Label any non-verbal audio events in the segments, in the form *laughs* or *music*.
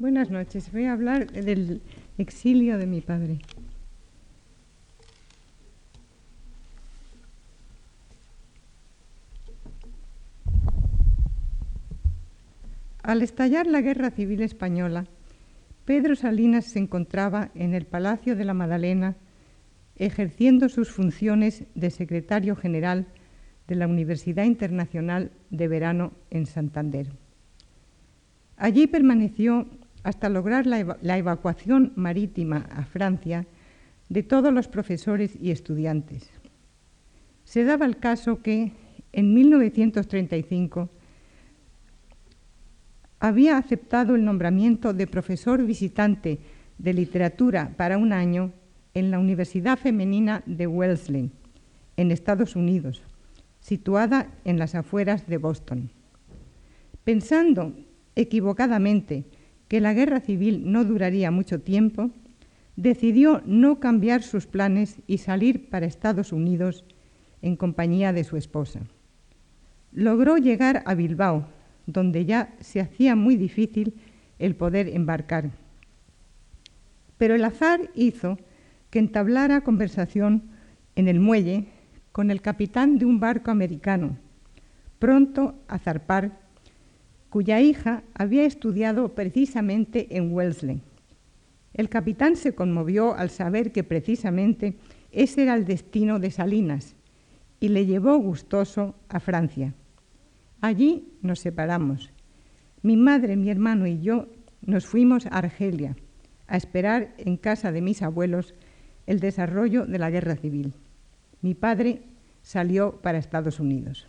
Buenas noches. Voy a hablar del exilio de mi padre. Al estallar la Guerra Civil Española, Pedro Salinas se encontraba en el Palacio de la Madalena ejerciendo sus funciones de secretario general de la Universidad Internacional de Verano en Santander. Allí permaneció hasta lograr la, evacuación marítima a Francia de todos los profesores y estudiantes. Se daba el caso que en 1935 había aceptado el nombramiento de profesor visitante de literatura para un año en la Universidad Femenina de Wellesley, en Estados Unidos, situada en las afueras de Boston. Pensando equivocadamente que la guerra civil no duraría mucho tiempo, decidió no cambiar sus planes y salir para Estados Unidos en compañía de su esposa. Logró llegar a Bilbao, donde ya se hacía muy difícil el poder embarcar. Pero el azar hizo que entablara conversación en el muelle con el capitán de un barco americano, pronto a zarpar cuya hija había estudiado precisamente en Wellesley. El capitán se conmovió al saber que precisamente ese era el destino de Salinas y le llevó gustoso a Francia. Allí nos separamos. Mi madre, mi hermano y yo nos fuimos a Argelia a esperar en casa de mis abuelos el desarrollo de la guerra civil. Mi padre salió para Estados Unidos.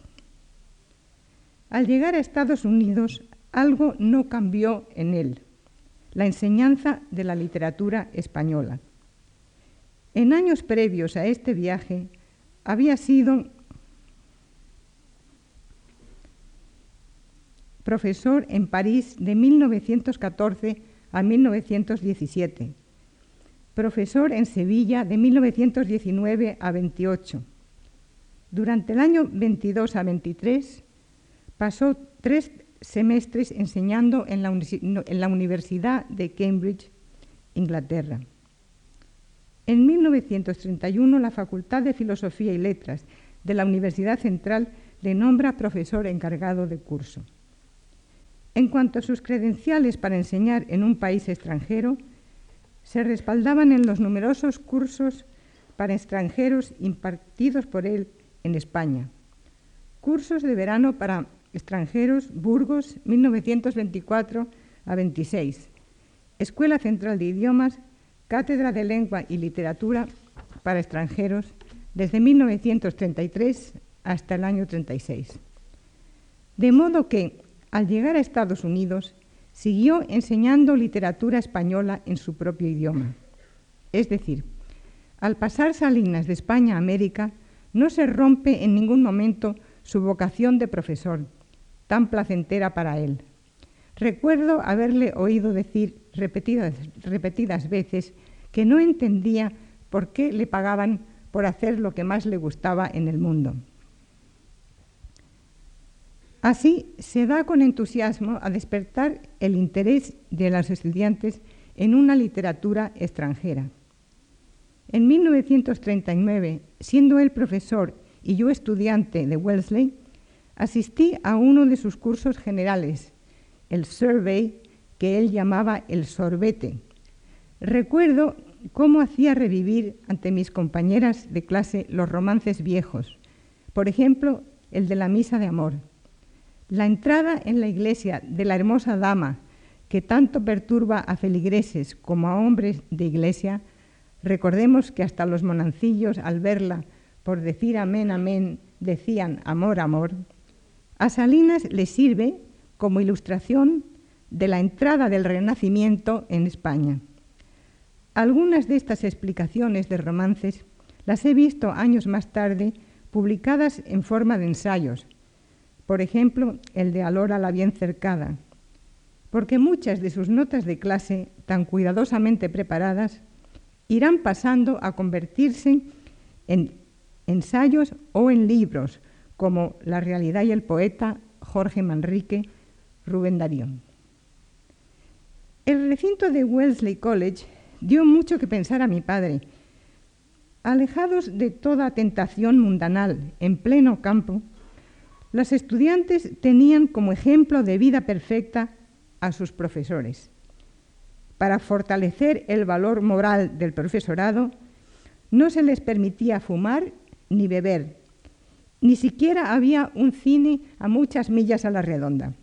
Al llegar a Estados Unidos, algo no cambió en él, la enseñanza de la literatura española. En años previos a este viaje, había sido profesor en París de 1914 a 1917, profesor en Sevilla de 1919 a 28. Durante el año 22 a 23 Pasó tres semestres enseñando en la, Universidad de Cambridge, Inglaterra. En 1931 la Facultad de Filosofía y Letras de la Universidad Central le nombra profesor encargado de curso. En cuanto a sus credenciales para enseñar en un país extranjero, se respaldaban en los numerosos cursos para extranjeros impartidos por él en España, cursos de verano para extranjeros, Burgos, 1924 a 26. Escuela Central de Idiomas, Cátedra de Lengua y Literatura para extranjeros, desde 1933 hasta el año 36. De modo que, al llegar a Estados Unidos, siguió enseñando literatura española en su propio idioma. Es decir, al pasar Salinas de España a América, no se rompe en ningún momento su vocación de profesor, tan placentera para él. Recuerdo haberle oído decir repetidas, repetidas veces que no entendía por qué le pagaban por hacer lo que más le gustaba en el mundo. Así se da con entusiasmo a despertar el interés de los estudiantes en una literatura extranjera. En 1939, siendo él profesor y yo estudiante de Wellesley, asistí a uno de sus cursos generales, el survey, que él llamaba el sorbete. Recuerdo cómo hacía revivir ante mis compañeras de clase los romances viejos, por ejemplo, el de la misa de amor. La entrada en la iglesia de la hermosa dama, que tanto perturba a feligreses como a hombres de iglesia, recordemos que hasta los monancillos al verla, por decir amén, amén, decían amor, amor, a Salinas le sirve como ilustración de la entrada del Renacimiento en España. Algunas de estas explicaciones de romances las he visto años más tarde publicadas en forma de ensayos, por ejemplo, el de Alora la bien cercada, porque muchas de sus notas de clase, tan cuidadosamente preparadas, irán pasando a convertirse en ensayos o en libros como La realidad y el poeta, Jorge Manrique, Rubén Darío. El recinto de Wellesley College dio mucho que pensar a mi padre. Alejados de toda tentación mundanal, en pleno campo, los estudiantes tenían como ejemplo de vida perfecta a sus profesores. Para fortalecer el valor moral del profesorado, no se les permitía fumar ni beber. Ni siquiera había un cine a muchas millas a la redonda.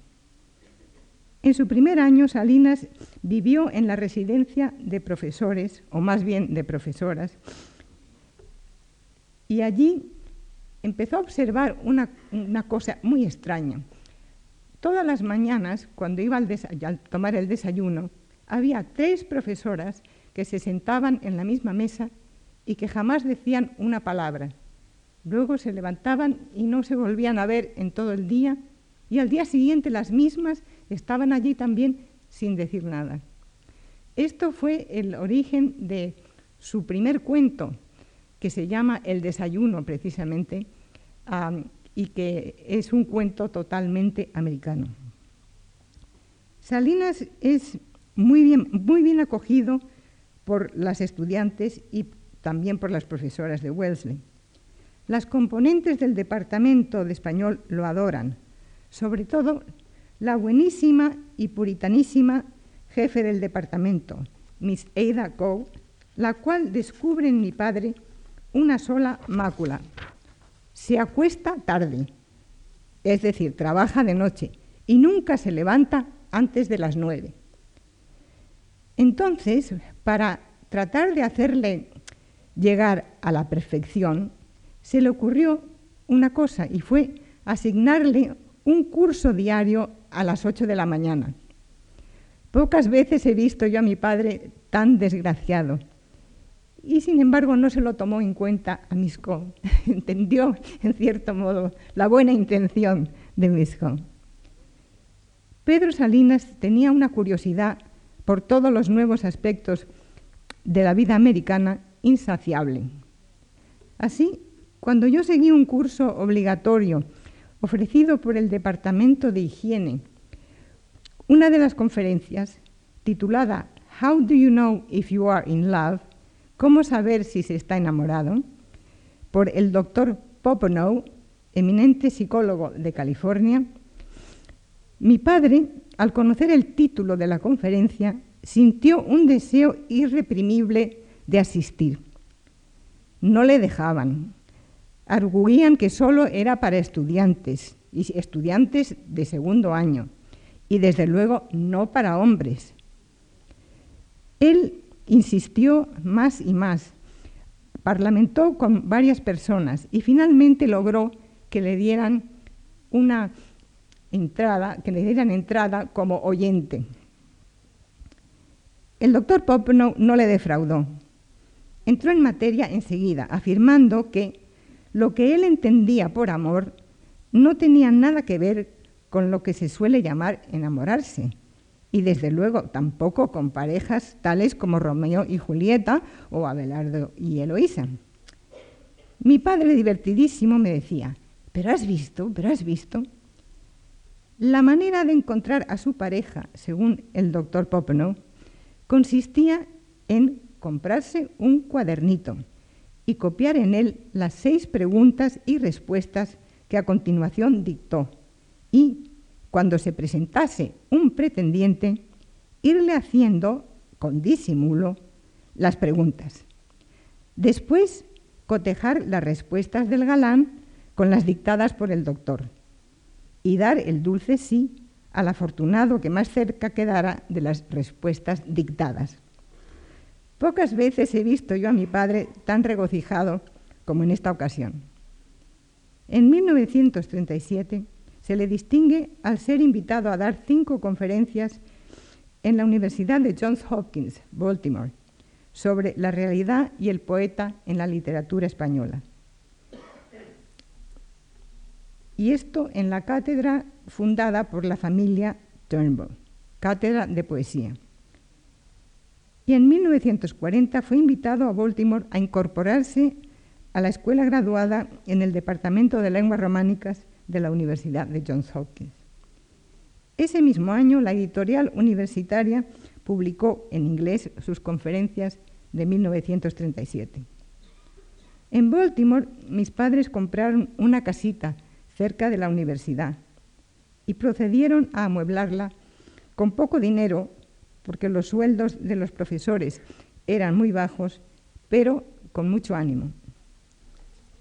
En su primer año, Salinas vivió en la residencia de profesores, o más bien de profesoras, y allí empezó a observar una, cosa muy extraña. Todas las mañanas, cuando iba al, tomar el desayuno, había tres profesoras que se sentaban en la misma mesa y que jamás decían una palabra. Luego se levantaban y no se volvían a ver en todo el día y al día siguiente las mismas estaban allí también sin decir nada. Esto fue el origen de su primer cuento, que se llama El desayuno precisamente, y que es un cuento totalmente americano. Salinas es muy bien, muy bien acogido por las estudiantes y también por las profesoras de Wellesley. Las componentes del Departamento de Español lo adoran, sobre todo la buenísima y puritanísima jefe del departamento, Miss Ada Coe, la cual descubre en mi padre una sola mácula. Se acuesta tarde, es decir, trabaja de noche y nunca se levanta antes de las nueve. Entonces, para tratar de hacerle llegar a la perfección, se le ocurrió una cosa y fue asignarle un curso diario a las 8 de la mañana. Pocas veces he visto yo a mi padre tan desgraciado. Y sin embargo no se lo tomó en cuenta a Misco. *laughs* Entendió, en cierto modo, la buena intención de Misco. Pedro Salinas tenía una curiosidad por todos los nuevos aspectos de la vida americana insaciable. Así, cuando yo seguí un curso obligatorio ofrecido por el Departamento de Higiene, una de las conferencias, titulada How do you know if you are in love? ¿Cómo saber si se está enamorado? por el doctor Poponow, eminente psicólogo de California, mi padre, al conocer el título de la conferencia, sintió un deseo irreprimible de asistir. No le dejaban. Arguían que solo era para estudiantes, y estudiantes de segundo año, y desde luego no para hombres. Él insistió más y más, parlamentó con varias personas y finalmente logró que le dieran una entrada, que le dieran entrada como oyente. El doctor Popenow no le defraudó entró en materia enseguida, afirmando que lo que él entendía por amor no tenía nada que ver con lo que se suele llamar enamorarse, y desde luego tampoco con parejas tales como Romeo y Julieta o Abelardo y Eloísa. Mi padre divertidísimo me decía, pero has visto, pero has visto. La manera de encontrar a su pareja, según el doctor Popenow, consistía en comprarse un cuadernito y copiar en él las seis preguntas y respuestas que a continuación dictó y, cuando se presentase un pretendiente, irle haciendo, con disimulo, las preguntas. Después, cotejar las respuestas del galán con las dictadas por el doctor y dar el dulce sí al afortunado que más cerca quedara de las respuestas dictadas. Pocas veces he visto yo a mi padre tan regocijado como en esta ocasión. En 1937 se le distingue al ser invitado a dar cinco conferencias en la Universidad de Johns Hopkins, Baltimore, sobre la realidad y el poeta en la literatura española. Y esto en la cátedra fundada por la familia Turnbull, cátedra de poesía y en 1940 fue invitado a Baltimore a incorporarse a la escuela graduada en el Departamento de Lenguas Románicas de la Universidad de Johns Hopkins. Ese mismo año, la editorial universitaria publicó en inglés sus conferencias de 1937. En Baltimore, mis padres compraron una casita cerca de la universidad y procedieron a amueblarla con poco dinero, porque los sueldos de los profesores eran muy bajos, pero con mucho ánimo.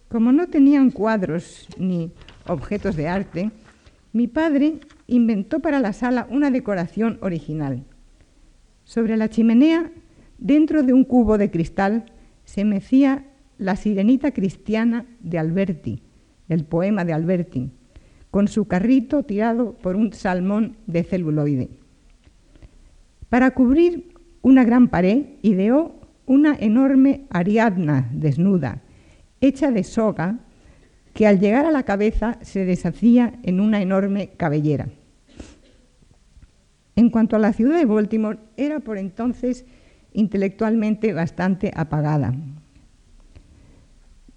Como no tenían cuadros ni objetos de arte, mi padre inventó para la sala una decoración original. Sobre la chimenea, dentro de un cubo de cristal, se mecía la sirenita cristiana de Alberti, del poema de Alberti, con su carrito tirado por un salmón de celuloide. Para cubrir una gran pared, ideó una enorme Ariadna desnuda, hecha de soga, que al llegar a la cabeza se deshacía en una enorme cabellera. En cuanto a la ciudad de Baltimore, era por entonces intelectualmente bastante apagada.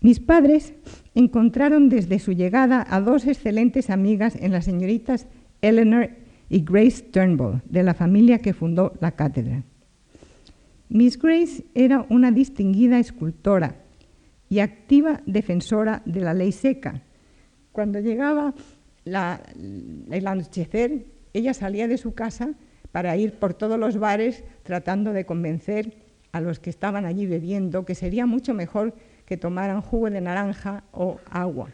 Mis padres encontraron desde su llegada a dos excelentes amigas en las señoritas Eleanor y Grace Turnbull, de la familia que fundó la cátedra. Miss Grace era una distinguida escultora y activa defensora de la ley seca. Cuando llegaba el anochecer, ella salía de su casa para ir por todos los bares tratando de convencer a los que estaban allí bebiendo que sería mucho mejor que tomaran jugo de naranja o agua.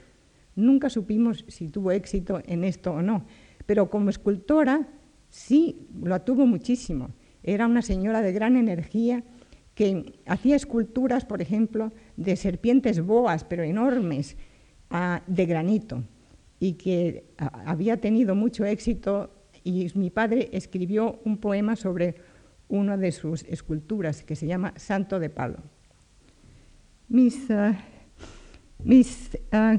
Nunca supimos si tuvo éxito en esto o no, pero como escultora sí lo tuvo muchísimo. Era una señora de gran energía que hacía esculturas, por ejemplo, de serpientes boas, pero enormes, ah, de granito, y que ah, había tenido mucho éxito. Y mi padre escribió un poema sobre una de sus esculturas que se llama Santo de Palo. Miss, uh, Miss uh,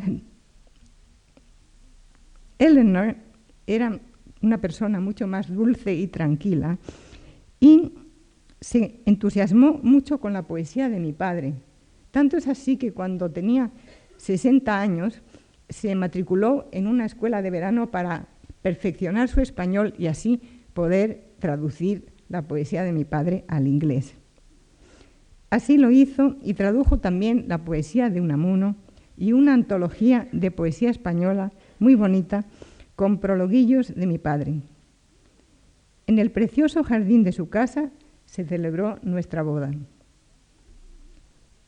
Eleanor era una persona mucho más dulce y tranquila y se entusiasmó mucho con la poesía de mi padre. Tanto es así que cuando tenía 60 años se matriculó en una escuela de verano para perfeccionar su español y así poder traducir la poesía de mi padre al inglés. Así lo hizo y tradujo también la poesía de Unamuno y una antología de poesía española muy bonita con prologuillos de mi padre. En el precioso jardín de su casa se celebró nuestra boda.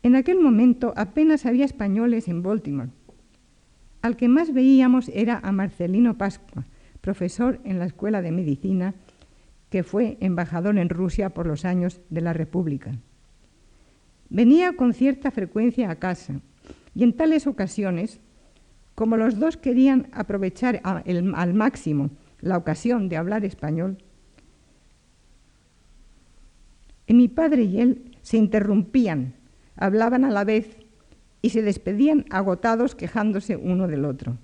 En aquel momento apenas había españoles en Baltimore. Al que más veíamos era a Marcelino Pascua, profesor en la Escuela de Medicina, que fue embajador en Rusia por los años de la República. Venía con cierta frecuencia a casa y en tales ocasiones, como los dos querían aprovechar al máximo la ocasión de hablar español, mi padre y él se interrumpían, hablaban a la vez y se despedían agotados quejándose uno del otro.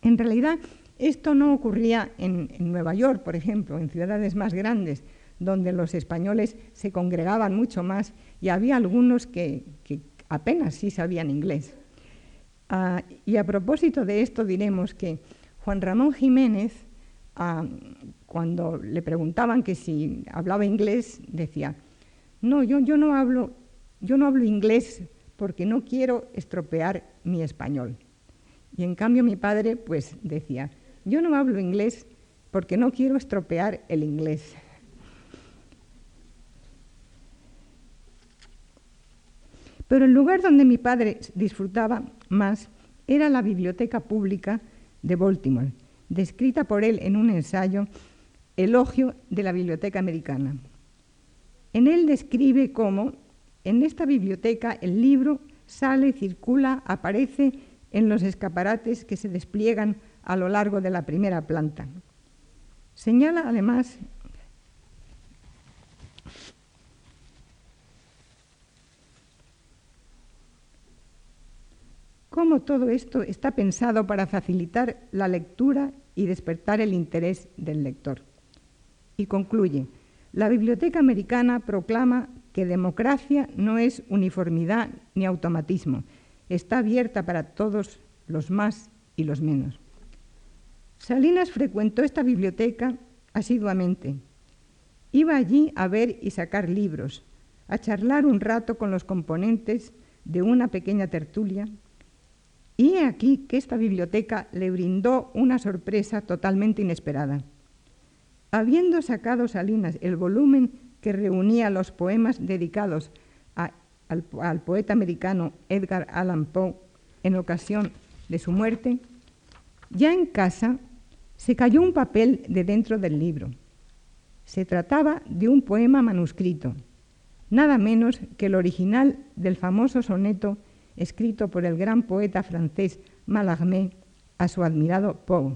En realidad, esto no ocurría en Nueva York, por ejemplo, en ciudades más grandes, donde los españoles se congregaban mucho más y había algunos que, apenas sí sabían inglés. Ah, y a propósito de esto diremos que Juan Ramón Jiménez, ah, cuando le preguntaban que si hablaba inglés, decía, no, yo, yo, no hablo, yo no hablo inglés porque no quiero estropear mi español. Y en cambio mi padre pues decía, yo no hablo inglés porque no quiero estropear el inglés. Pero el lugar donde mi padre disfrutaba más era la biblioteca pública de Baltimore, descrita por él en un ensayo, Elogio de la Biblioteca Americana. En él describe cómo en esta biblioteca el libro sale, circula, aparece en los escaparates que se despliegan a lo largo de la primera planta. Señala además cómo todo esto está pensado para facilitar la lectura y despertar el interés del lector. Y concluye, la Biblioteca Americana proclama que democracia no es uniformidad ni automatismo, está abierta para todos los más y los menos. Salinas frecuentó esta biblioteca asiduamente Iba allí a ver y sacar libros, a charlar un rato con los componentes de una pequeña tertulia. Y he aquí que esta biblioteca le brindó una sorpresa totalmente inesperada. Habiendo sacado Salinas el volumen que reunía los poemas dedicados al, al poeta americano Edgar Allan Poe en ocasión de su muerte, ya en casa se cayó un papel de dentro del libro. Se trataba de un poema manuscrito, nada menos que el original del famoso soneto escrito por el gran poeta francés Mallarmé a su admirado Poe,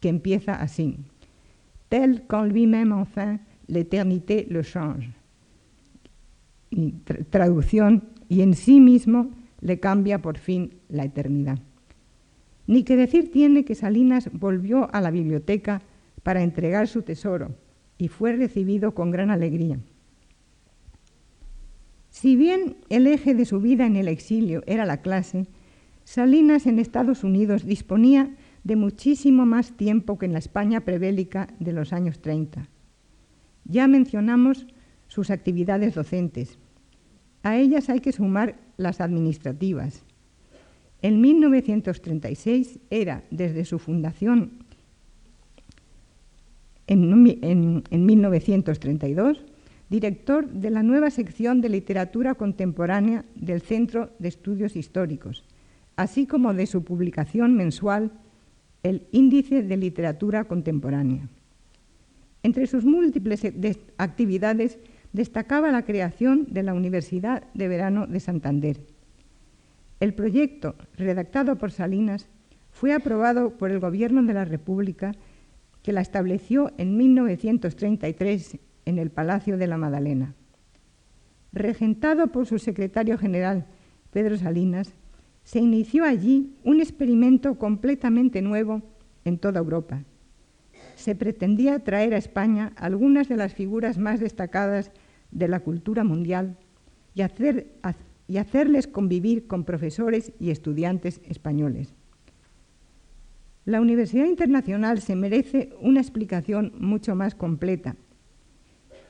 que empieza así: Tel qu'en lui-même enfin l'éternité le change. Traducción, y en sí mismo le cambia por fin la eternidad. Ni que decir tiene que Salinas volvió a la biblioteca para entregar su tesoro y fue recibido con gran alegría. Si bien el eje de su vida en el exilio era la clase, Salinas en Estados Unidos disponía de muchísimo más tiempo que en la España prebélica de los años 30. Ya mencionamos sus actividades docentes. A ellas hay que sumar las administrativas. En 1936 era, desde su fundación en, 1932, director de la nueva sección de literatura contemporánea del Centro de Estudios Históricos, así como de su publicación mensual, el Índice de Literatura Contemporánea. Entre sus múltiples actividades destacaba la creación de la Universidad de Verano de Santander. El proyecto, redactado por Salinas, fue aprobado por el Gobierno de la República que la estableció en 1933 en el Palacio de la Madalena. Regentado por su secretario general, Pedro Salinas, se inició allí un experimento completamente nuevo en toda Europa. Se pretendía traer a España algunas de las figuras más destacadas de la cultura mundial y, y hacerles convivir con profesores y estudiantes españoles. La Universidad Internacional se merece una explicación mucho más completa.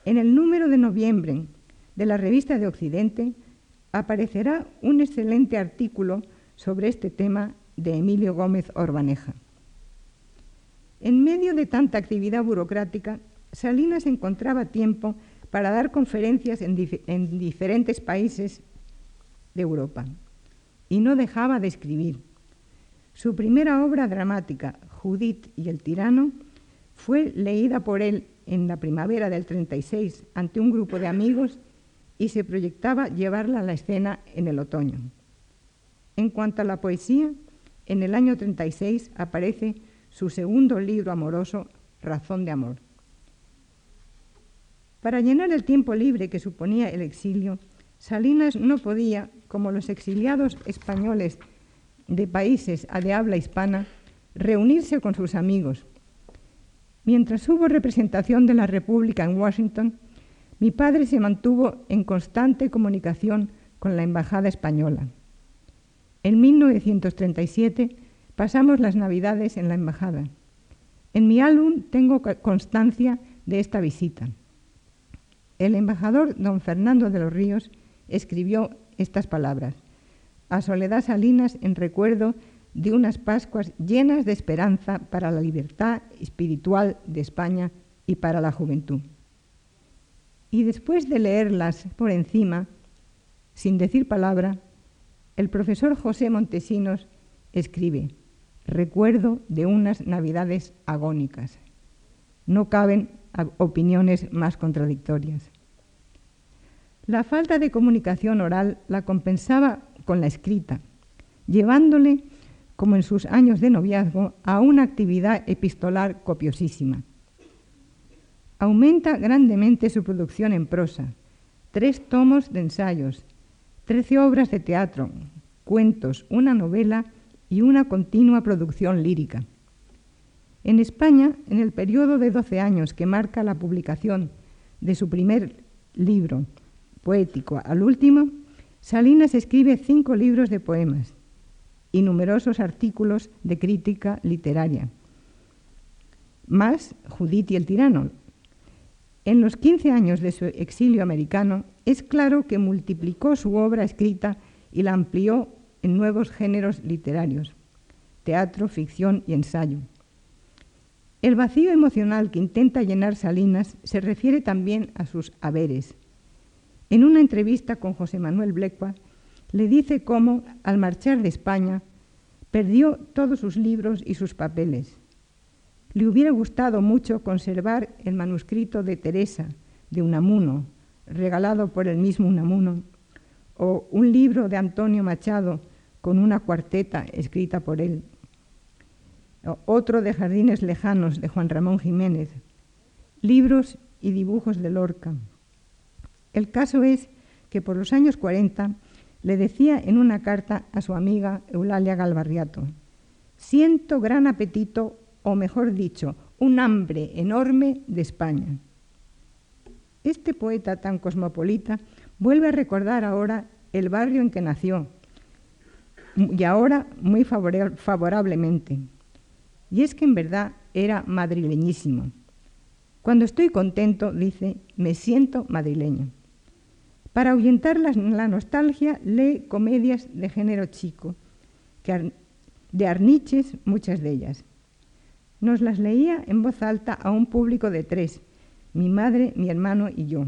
En el número de noviembre de la revista de Occidente aparecerá un excelente artículo sobre este tema de Emilio Gómez Orbaneja. En medio de tanta actividad burocrática, Salinas encontraba tiempo para dar conferencias en, en diferentes países de Europa y no dejaba de escribir. Su primera obra dramática, Judith y el tirano, fue leída por él en la primavera del 36 ante un grupo de amigos y se proyectaba llevarla a la escena en el otoño. En cuanto a la poesía, en el año 36 aparece su segundo libro amoroso, Razón de Amor. Para llenar el tiempo libre que suponía el exilio, Salinas no podía, como los exiliados españoles de países de habla hispana reunirse con sus amigos. Mientras hubo representación de la República en Washington, mi padre se mantuvo en constante comunicación con la Embajada Española. En 1937 pasamos las Navidades en la Embajada. En mi álbum tengo constancia de esta visita. El embajador don Fernando de los Ríos escribió estas palabras a Soledad Salinas en recuerdo de unas Pascuas llenas de esperanza para la libertad espiritual de España y para la juventud. Y después de leerlas por encima, sin decir palabra, el profesor José Montesinos escribe, recuerdo de unas navidades agónicas. No caben opiniones más contradictorias. La falta de comunicación oral la compensaba con la escrita, llevándole, como en sus años de noviazgo, a una actividad epistolar copiosísima. Aumenta grandemente su producción en prosa, tres tomos de ensayos, trece obras de teatro, cuentos, una novela y una continua producción lírica. En España, en el periodo de doce años que marca la publicación de su primer libro poético al último, Salinas escribe cinco libros de poemas y numerosos artículos de crítica literaria, más Judith y el tirano. En los 15 años de su exilio americano, es claro que multiplicó su obra escrita y la amplió en nuevos géneros literarios, teatro, ficción y ensayo. El vacío emocional que intenta llenar Salinas se refiere también a sus haberes. En una entrevista con José Manuel Blecua, le dice cómo, al marchar de España, perdió todos sus libros y sus papeles. Le hubiera gustado mucho conservar el manuscrito de Teresa, de Unamuno, regalado por el mismo Unamuno, o un libro de Antonio Machado con una cuarteta escrita por él, otro de Jardines Lejanos de Juan Ramón Jiménez, libros y dibujos de Lorca. El caso es que por los años 40 le decía en una carta a su amiga Eulalia Galvarriato, siento gran apetito, o mejor dicho, un hambre enorme de España. Este poeta tan cosmopolita vuelve a recordar ahora el barrio en que nació y ahora muy favorablemente. Y es que en verdad era madrileñísimo. Cuando estoy contento, dice, me siento madrileño. Para ahuyentar la, nostalgia, lee comedias de género chico, de Arniches, muchas de ellas. Nos las leía en voz alta a un público de tres, mi madre, mi hermano y yo,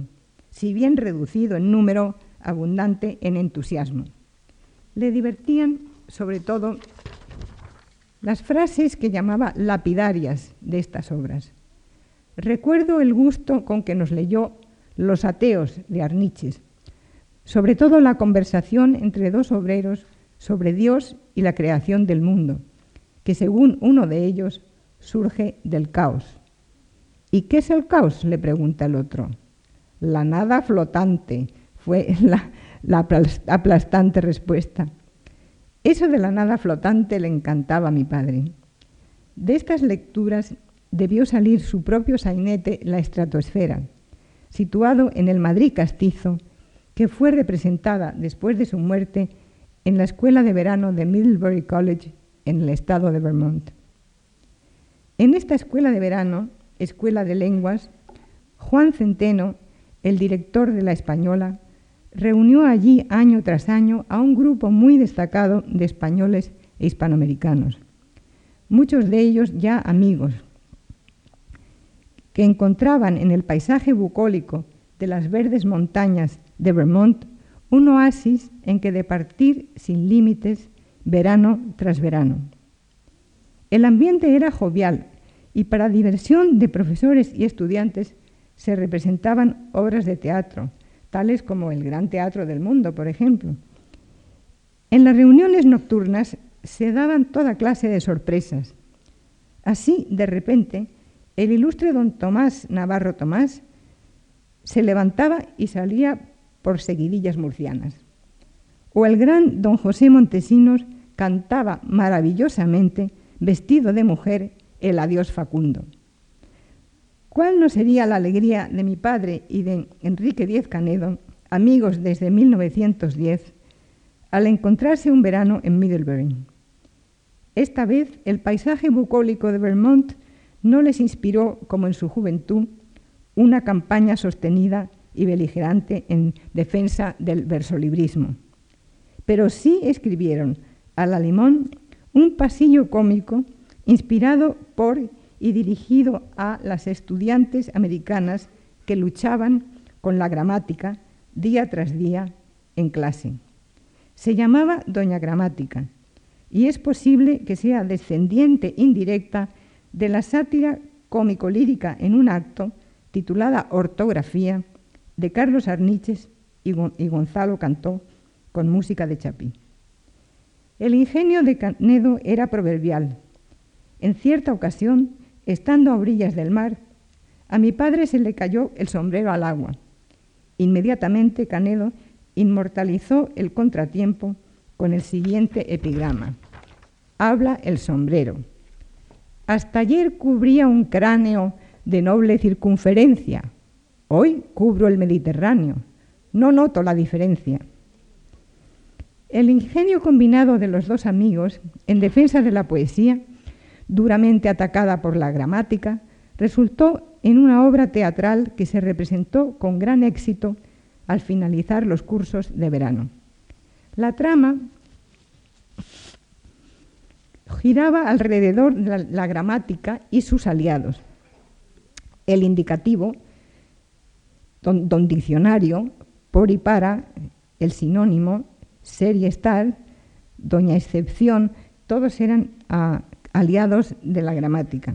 si bien reducido en número, abundante en entusiasmo. Le divertían, sobre todo, las frases que llamaba lapidarias de estas obras. Recuerdo el gusto con que nos leyó Los ateos de Arniches, sobre todo la conversación entre dos obreros sobre Dios y la creación del mundo, que según uno de ellos surge del caos. ¿Y qué es el caos? le pregunta el otro. La nada flotante fue la, aplastante respuesta. Eso de la nada flotante le encantaba a mi padre. De estas lecturas debió salir su propio sainete La estratosfera, situado en el Madrid castizo que fue representada después de su muerte en la escuela de verano de Middlebury College en el estado de Vermont. En esta escuela de verano, escuela de lenguas, Juan Centeno, el director de la española, reunió allí año tras año a un grupo muy destacado de españoles e hispanoamericanos, muchos de ellos ya amigos, que encontraban en el paisaje bucólico de las verdes montañas de Vermont un oasis en que departir sin límites verano tras verano. El ambiente era jovial y para diversión de profesores y estudiantes se representaban obras de teatro, tales como el Gran Teatro del Mundo, por ejemplo. En las reuniones nocturnas se daban toda clase de sorpresas. Así, de repente, el ilustre don Tomás Navarro Tomás se levantaba y salía por seguidillas murcianas. O el gran don José Montesinos cantaba maravillosamente, vestido de mujer, el adiós Facundo. ¿Cuál no sería la alegría de mi padre y de Enrique Díez Canedo, amigos desde 1910, al encontrarse un verano en Middlebury? Esta vez el paisaje bucólico de Vermont no les inspiró, como en su juventud, una campaña sostenida y beligerante en defensa del versolibrismo. Pero sí escribieron a la limón un pasillo cómico inspirado por y dirigido a las estudiantes americanas que luchaban con la gramática día tras día en clase. Se llamaba Doña Gramática y es posible que sea descendiente indirecta de la sátira cómico-lírica en un acto titulada Ortografía de Carlos Arniches y, Gonzalo Cantó con música de Chapí. El ingenio de Canedo era proverbial. En cierta ocasión, estando a orillas del mar, a mi padre se le cayó el sombrero al agua. Inmediatamente Canedo inmortalizó el contratiempo con el siguiente epigrama. Habla el sombrero. Hasta ayer cubría un cráneo de noble circunferencia, Hoy cubro el Mediterráneo. No noto la diferencia. El ingenio combinado de los dos amigos en defensa de la poesía, duramente atacada por la gramática, resultó en una obra teatral que se representó con gran éxito al finalizar los cursos de verano. La trama giraba alrededor de la, gramática y sus aliados. El indicativo, don, diccionario, por y para, el sinónimo, ser y estar, doña excepción, todos eran ah, aliados de la gramática.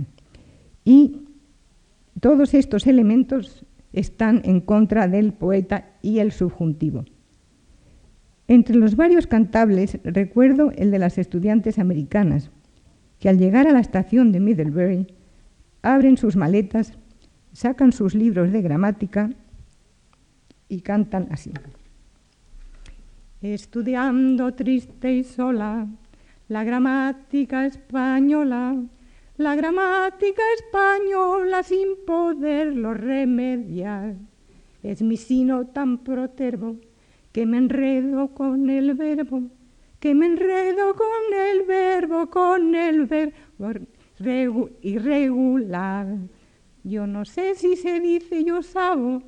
Y todos estos elementos están en contra del poeta y el subjuntivo. Entre los varios cantables recuerdo el de las estudiantes americanas, que al llegar a la estación de Middlebury abren sus maletas, sacan sus libros de gramática y cantan así. Estudiando triste y sola la gramática española, la gramática española sin poderlo remediar. Es mi sino tan protervo que me enredo con el verbo, que me enredo con el verbo, con el verbo irregular. Yo no sé si se dice yo sabo,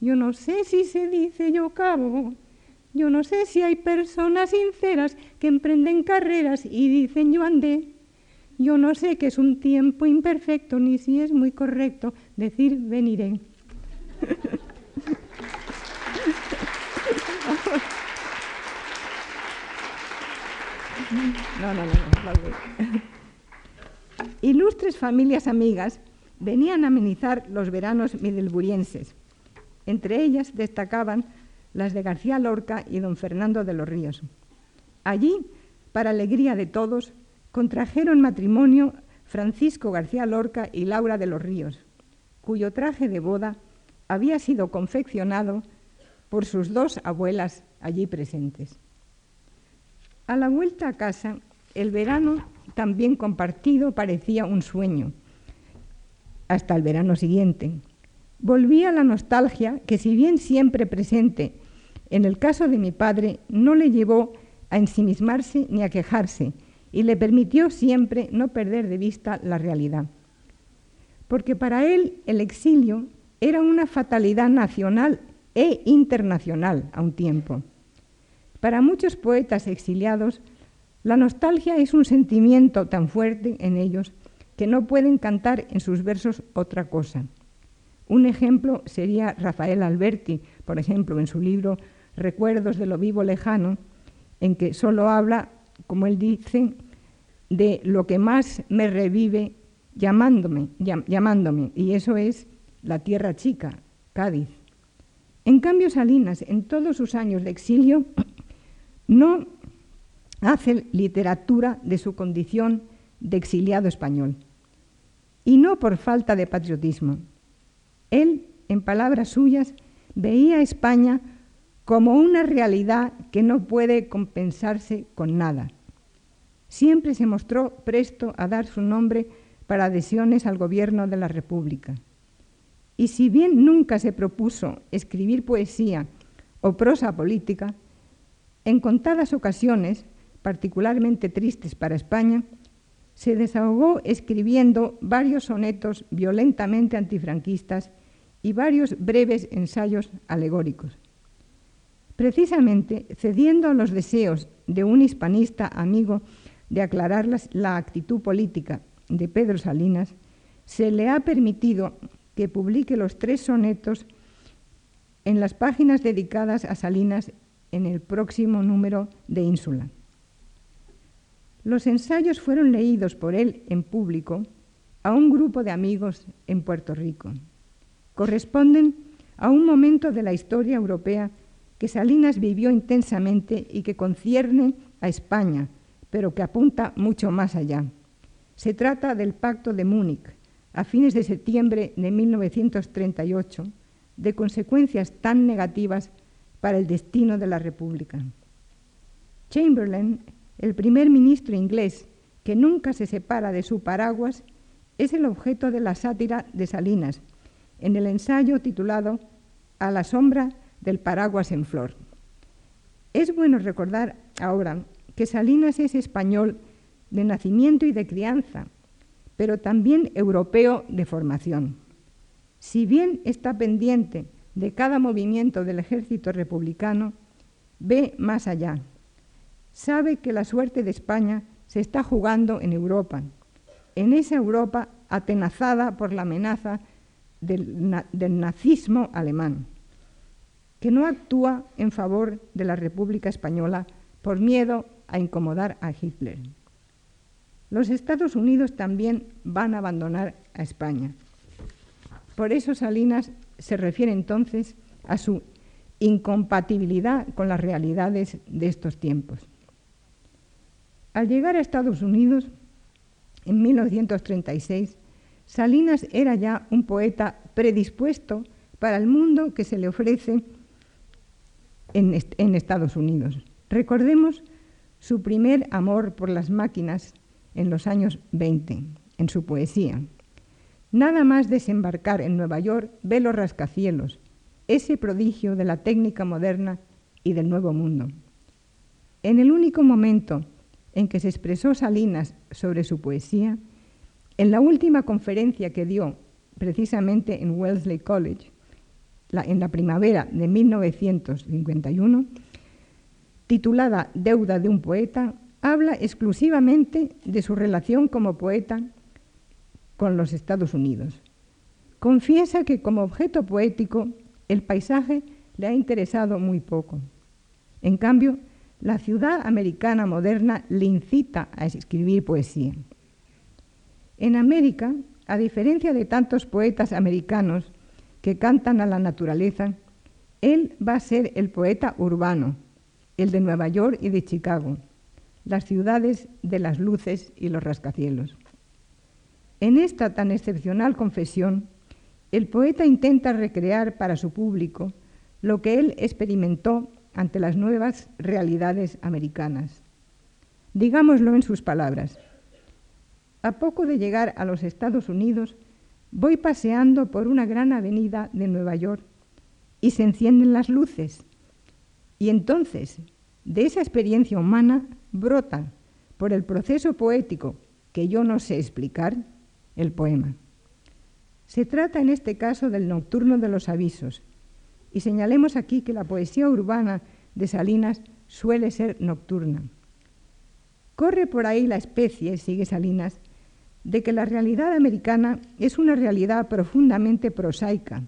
yo no sé si se dice yo cabo, yo no sé si hay personas sinceras que emprenden carreras y dicen yo andé. Yo no sé qué es un tiempo imperfecto ni si es muy correcto decir veniré. *laughs* No, no, no, Ilustres familias amigas venían a amenizar los veranos midelburienses. Entre ellas destacaban las de García Lorca y don Fernando de los Ríos. Allí, para alegría de todos, contrajeron matrimonio Francisco García Lorca y Laura de los Ríos, cuyo traje de boda había sido confeccionado por sus dos abuelas allí presentes. A la vuelta a casa, el verano también compartido parecía un sueño, hasta el verano siguiente. Volvía la nostalgia que, si bien siempre presente, en el caso de mi padre, no le llevó a ensimismarse ni a quejarse, y le permitió siempre no perder de vista la realidad. Porque para él el exilio era una fatalidad nacional e internacional a un tiempo. Para muchos poetas exiliados, la nostalgia es un sentimiento tan fuerte en ellos que no pueden cantar en sus versos otra cosa. Un ejemplo sería Rafael Alberti, por ejemplo, en su libro Recuerdos de lo vivo lejano, en que solo habla, como él dice, de lo que más me revive llamándome, llamándome, y eso es la tierra chica, Cádiz. En cambio, Salinas, en todos sus años de exilio, *clears throat* no hace literatura de su condición de exiliado español, y no por falta de patriotismo. Él, en palabras suyas, veía a España como una realidad que no puede compensarse con nada siempre se mostró presto a dar su nombre para adhesiones al gobierno de la República. Y si bien nunca se propuso escribir poesía o prosa política, en contadas ocasiones, particularmente tristes para España, se desahogó escribiendo varios sonetos violentamente antifranquistas y varios breves ensayos alegóricos. Precisamente cediendo a los deseos de un hispanista amigo de aclarar la actitud política de Pedro Salinas, se le ha permitido que publique los tres sonetos en las páginas dedicadas a Salinas en el próximo número de Ínsula. Los ensayos fueron leídos por él en público a un grupo de amigos en Puerto Rico. Corresponden a un momento de la historia europea que Salinas vivió intensamente y que concierne a España, pero que apunta mucho más allá. Se trata del Pacto de Múnich, a fines de septiembre de 1938, de consecuencias tan negativas para el destino de la República. Chamberlain, el primer ministro inglés que nunca se separa de su paraguas, es el objeto de la sátira de Salinas, en el ensayo titulado A la sombra del paraguas en flor. Es bueno recordar ahora que Salinas es español de nacimiento y de crianza, pero también europeo de formación. si bien está pendiente de cada movimiento del ejército republicano, ve más allá. Sabe que la suerte de España se está jugando en Europa, en esa Europa atenazada por la amenaza del, nazismo alemán, que no actúa en favor de la República Española por miedo a incomodar a Hitler. Los Estados Unidos también van a abandonar a España. Por eso Salinas se refiere entonces a su incompatibilidad con las realidades de estos tiempos. Al llegar a Estados Unidos, en 1936, Salinas era ya un poeta predispuesto para el mundo que se le ofrece en, en, Estados Unidos. Recordemos su primer amor por las máquinas en los años 20, en su poesía. Nada más desembarcar en Nueva York ve los rascacielos, ese prodigio de la técnica moderna y del nuevo mundo. En el único momento en que se expresó Salinas sobre su poesía, en la última conferencia que dio precisamente en Wellesley College, en la primavera de 1951, titulada Deuda de un poeta, habla exclusivamente de su relación como poeta con los Estados Unidos. Confiesa que como objeto poético el paisaje le ha interesado muy poco. En cambio, la ciudad americana moderna le incita a escribir poesía. En América, a diferencia de tantos poetas americanos que cantan a la naturaleza, él va a ser el poeta urbano, el de Nueva York y de Chicago, las ciudades de las luces y los rascacielos. En esta tan excepcional confesión, el poeta intenta recrear para su público lo que él experimentó ante las nuevas realidades americanas. Digámoslo en sus palabras. A poco de llegar a los Estados Unidos, voy paseando por una gran avenida de Nueva York y se encienden las luces. Y entonces, de esa experiencia humana, brota, por el proceso poético que yo no sé explicar, el poema. Se trata en este caso del Nocturno de los Avisos, y señalemos aquí que la poesía urbana de Salinas suele ser nocturna. Corre por ahí la especie, sigue Salinas, de que la realidad americana es una realidad profundamente prosaica,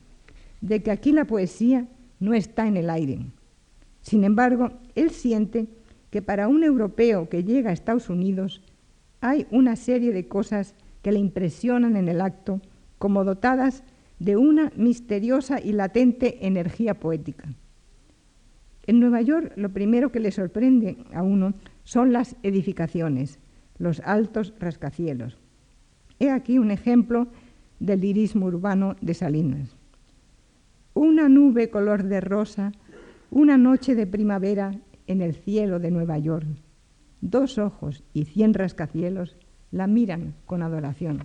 de que aquí la poesía no está en el aire. Sin embargo, él siente que para un europeo que llega a Estados Unidos hay una serie de cosas que le impresionan en el acto como dotadas de una misteriosa y latente energía poética. En Nueva York lo primero que le sorprende a uno son las edificaciones, los altos rascacielos. He aquí un ejemplo del lirismo urbano de Salinas. Una nube color de rosa, una noche de primavera en el cielo de Nueva York, dos ojos y cien rascacielos la miran con adoración.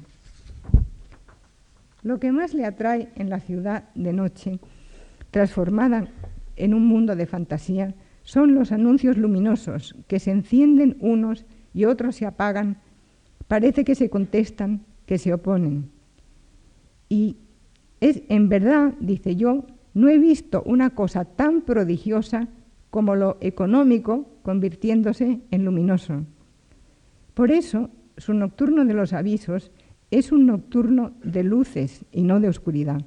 Lo que más le atrae en la ciudad de noche, transformada en un mundo de fantasía, son los anuncios luminosos que se encienden unos y otros se apagan, parece que se contestan, que se oponen. Y es en verdad, dice yo, no he visto una cosa tan prodigiosa como lo económico convirtiéndose en luminoso. Por eso su nocturno de los avisos es un nocturno de luces y no de oscuridad.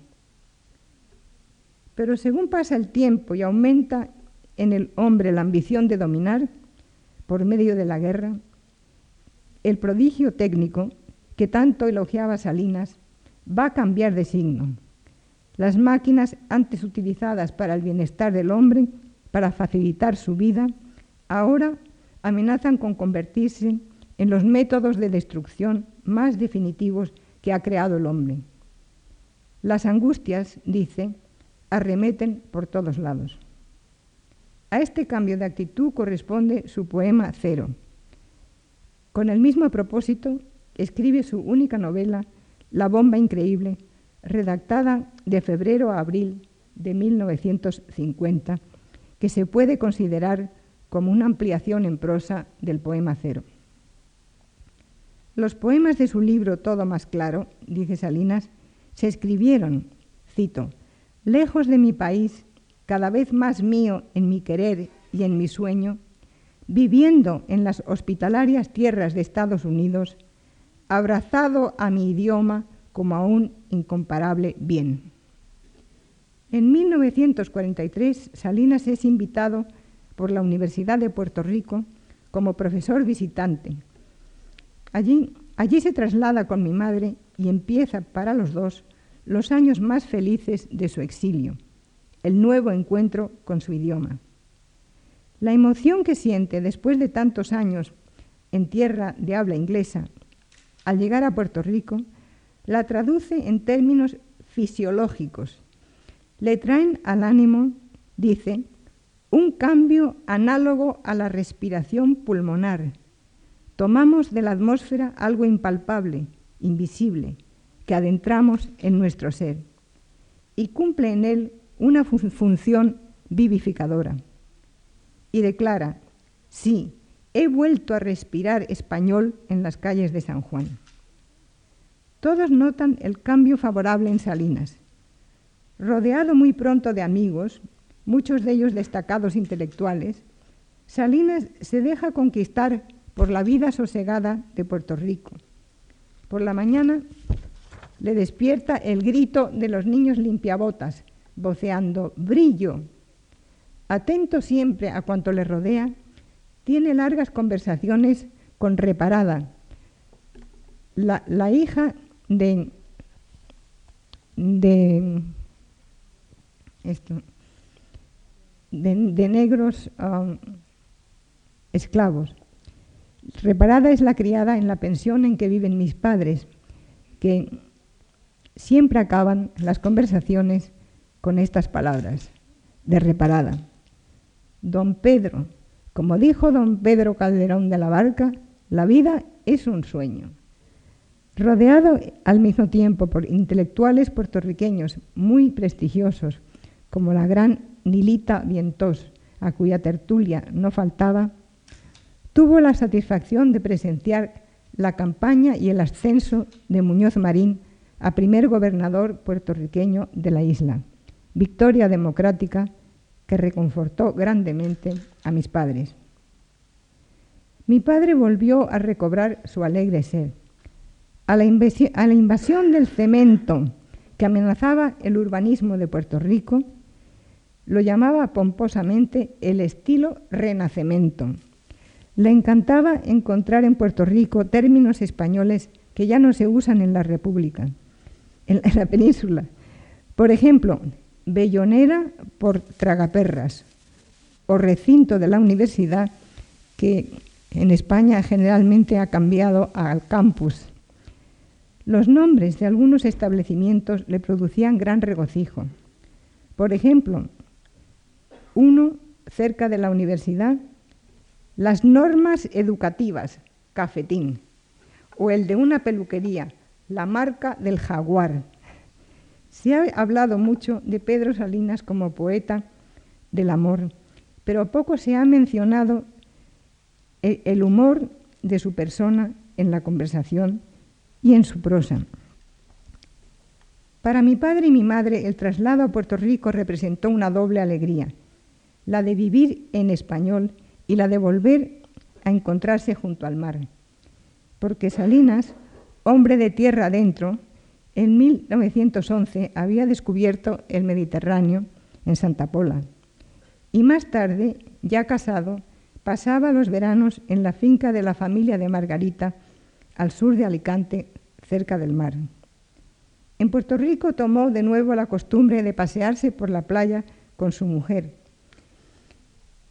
Pero según pasa el tiempo y aumenta en el hombre la ambición de dominar por medio de la guerra, el prodigio técnico que tanto elogiaba Salinas va a cambiar de signo. Las máquinas antes utilizadas para el bienestar del hombre, para facilitar su vida, ahora amenazan con convertirse en los métodos de destrucción más definitivos que ha creado el hombre. Las angustias, dice, arremeten por todos lados. A este cambio de actitud corresponde su poema Cero. Con el mismo propósito, escribe su única novela, La bomba increíble, redactada de febrero a abril de 1950, que se puede considerar como una ampliación en prosa del poema Cero. Los poemas de su libro Todo más claro, dice Salinas, se escribieron cito, lejos de mi país, cada vez más mío en mi querer y en mi sueño, viviendo en las hospitalarias tierras de Estados Unidos, abrazado a mi idioma como a un incomparable bien. En 1943, Salinas es invitado por la Universidad de Puerto Rico como profesor visitante. Allí, allí se traslada con mi madre y empieza para los dos los años más felices de su exilio, el nuevo encuentro con su idioma. La emoción que siente después de tantos años en tierra de habla inglesa al llegar a Puerto Rico la traduce en términos fisiológicos. Le traen al ánimo, dice, un cambio análogo a la respiración pulmonar. Tomamos de la atmósfera algo impalpable, invisible, que adentramos en nuestro ser y cumple en él una función vivificadora. Y declara, sí, he vuelto a respirar español en las calles de San Juan. Todos notan el cambio favorable en Salinas. Rodeado muy pronto de amigos, muchos de ellos destacados intelectuales, Salinas se deja conquistar por la vida sosegada de Puerto Rico. Por la mañana le despierta el grito de los niños limpiabotas, voceando brillo. Atento siempre a cuanto le rodea, tiene largas conversaciones con Reparada, la, hija de, de, esto, de, negros um, esclavos. Reparada es la criada en la pensión en que viven mis padres, que siempre acaban las conversaciones con estas palabras de reparada. Don Pedro, como dijo don Pedro Calderón de la Barca, la vida es un sueño. Rodeado al mismo tiempo por intelectuales puertorriqueños muy prestigiosos, como la gran Nilita Vientos, a cuya tertulia no faltaba, tuvo la satisfacción de presenciar la campaña y el ascenso de Muñoz Marín a primer gobernador puertorriqueño de la isla, victoria democrática que reconfortó grandemente a mis padres. Mi padre volvió a recobrar su alegre ser a la, invasión del cemento que amenazaba el urbanismo de Puerto Rico, lo llamaba pomposamente el estilo renacimiento. Le encantaba encontrar en Puerto Rico términos españoles que ya no se usan en la República, en la *laughs* península. Por ejemplo, bellonera por tragaperras o recinto de la universidad que en España generalmente ha cambiado al campus los nombres de algunos establecimientos le producían gran regocijo. Por ejemplo, uno cerca de la universidad, las normas educativas, cafetín, o el de una peluquería, la marca del jaguar. Se ha hablado mucho de Pedro Salinas como poeta del amor, pero poco se ha mencionado el humor de su persona en la conversación y en su prosa. Para mi padre y mi madre el traslado a Puerto Rico representó una doble alegría, la de vivir en español y la de volver a encontrarse junto al mar. Porque Salinas, hombre de tierra adentro, en 1911 había descubierto el Mediterráneo en Santa Pola y más tarde, ya casado, pasaba los veranos en la finca de la familia de Margarita al sur de Alicante, cerca del mar. En Puerto Rico tomó de nuevo la costumbre de pasearse por la playa con su mujer.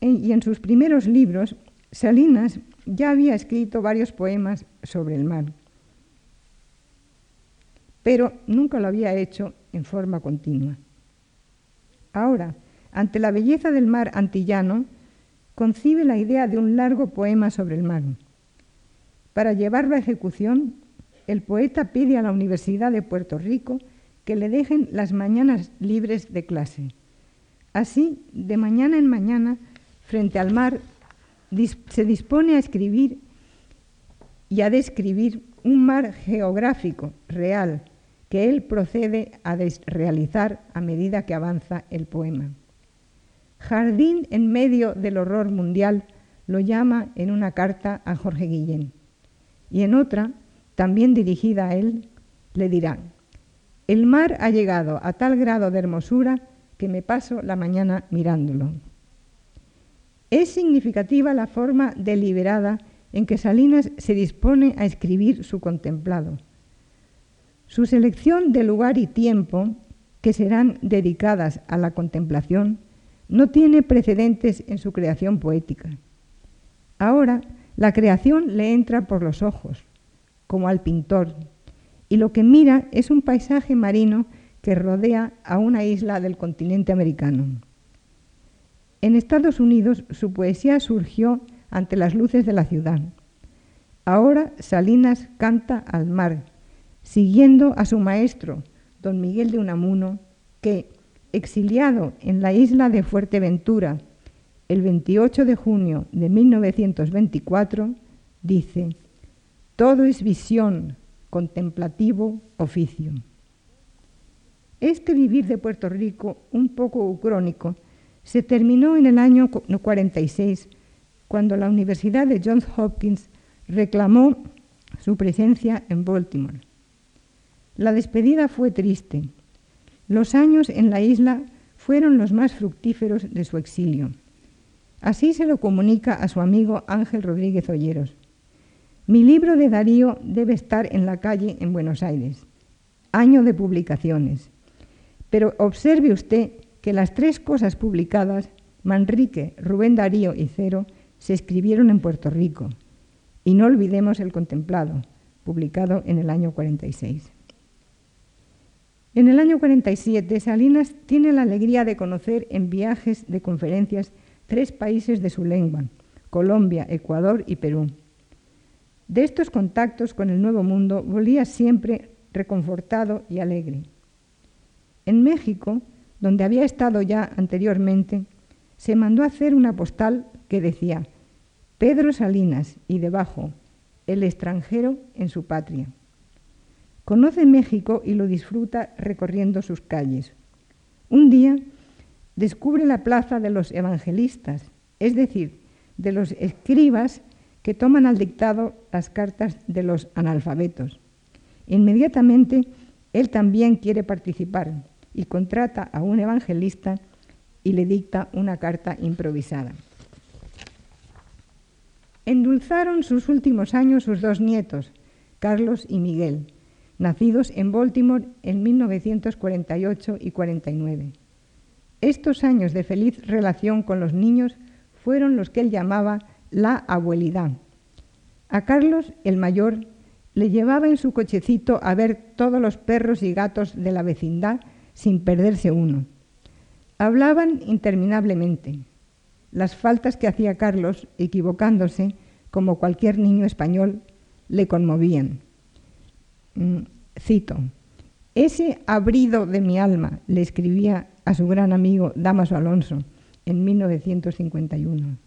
Y en sus primeros libros, Salinas ya había escrito varios poemas sobre el mar, pero nunca lo había hecho en forma continua. Ahora, ante la belleza del mar antillano, concibe la idea de un largo poema sobre el mar. Para llevarlo a ejecución, el poeta pide a la Universidad de Puerto Rico que le dejen las mañanas libres de clase. Así, de mañana en mañana, frente al mar, se dispone a escribir y a describir un mar geográfico, real, que él procede a realizar a medida que avanza el poema. Jardín en medio del horror mundial lo llama en una carta a Jorge Guillén y en otra, también dirigida a él, le dirá, el mar ha llegado a tal grado de hermosura que me paso la mañana mirándolo. Es significativa la forma deliberada en que Salinas se dispone a escribir su contemplado. Su selección de lugar y tiempo, que serán dedicadas a la contemplación, no tiene precedentes en su creación poética. Ahora, la creación le entra por los ojos, como al pintor, y lo que mira es un paisaje marino que rodea a una isla del continente americano. En Estados Unidos su poesía surgió ante las luces de la ciudad. Ahora Salinas canta al mar, siguiendo a su maestro, don Miguel de Unamuno, que, exiliado en la isla de Fuerteventura el 28 de junio de 1924, dice, todo es visión, contemplativo, oficio. Este vivir de Puerto Rico, un poco ucrónico, se terminó en el año 46, cuando la Universidad de Johns Hopkins reclamó su presencia en Baltimore. La despedida fue triste. Los años en la isla fueron los más fructíferos de su exilio. Así se lo comunica a su amigo Ángel Rodríguez Olleros. Mi libro de Darío debe estar en la calle en Buenos Aires. Año de publicaciones. Pero observe usted que las tres cosas publicadas, Manrique, Rubén Darío y Cero, se escribieron en Puerto Rico. Y no olvidemos el contemplado, publicado en el año 46. En el año 47, Salinas tiene la alegría de conocer en viajes de conferencias tres países de su lengua, Colombia, Ecuador y Perú. De estos contactos con el Nuevo Mundo volvía siempre reconfortado y alegre. En México, donde había estado ya anteriormente, se mandó a hacer una postal que decía Pedro Salinas y debajo el extranjero en su patria. Conoce México y lo disfruta recorriendo sus calles. Un día descubre la plaza de los evangelistas, es decir, de los escribas que toman al dictado las cartas de los analfabetos. Inmediatamente él también quiere participar y contrata a un evangelista y le dicta una carta improvisada. Endulzaron sus últimos años sus dos nietos, Carlos y Miguel, nacidos en Baltimore en 1948 y 49. Estos años de feliz relación con los niños fueron los que él llamaba la abuelidad. A Carlos, el mayor, le llevaba en su cochecito a ver todos los perros y gatos de la vecindad sin perderse uno. Hablaban interminablemente. Las faltas que hacía Carlos, equivocándose, como cualquier niño español, le conmovían. Cito, ese abrido de mi alma, le escribía a su gran amigo Damaso Alonso en 1951.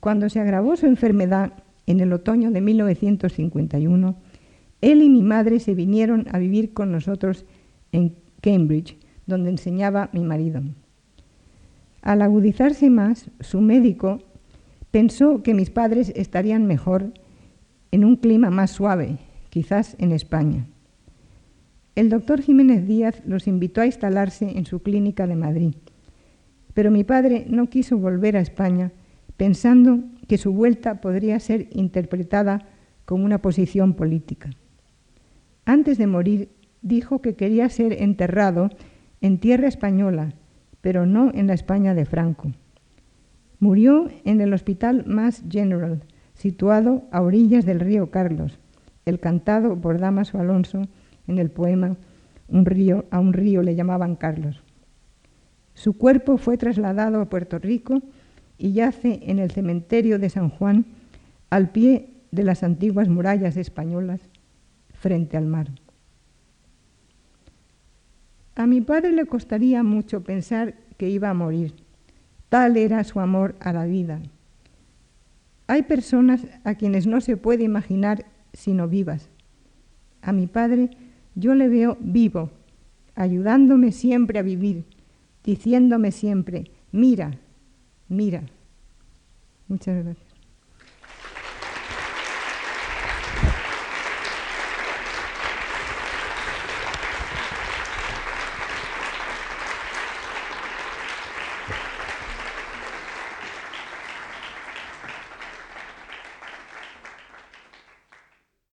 Cuando se agravó su enfermedad en el otoño de 1951, él y mi madre se vinieron a vivir con nosotros en Cambridge, donde enseñaba mi marido. Al agudizarse más, su médico pensó que mis padres estarían mejor en un clima más suave, quizás en España. El doctor Jiménez Díaz los invitó a instalarse en su clínica de Madrid, pero mi padre no quiso volver a España pensando que su vuelta podría ser interpretada como una posición política. Antes de morir, dijo que quería ser enterrado en tierra española, pero no en la España de Franco. Murió en el Hospital Mass General, situado a orillas del río Carlos, el cantado por Damaso Alonso en el poema un río, A un río le llamaban Carlos. Su cuerpo fue trasladado a Puerto Rico y yace en el cementerio de San Juan, al pie de las antiguas murallas españolas, frente al mar. A mi padre le costaría mucho pensar que iba a morir. Tal era su amor a la vida. Hay personas a quienes no se puede imaginar sino vivas. A mi padre yo le veo vivo, ayudándome siempre a vivir, diciéndome siempre, mira, mira. Muchas gracias.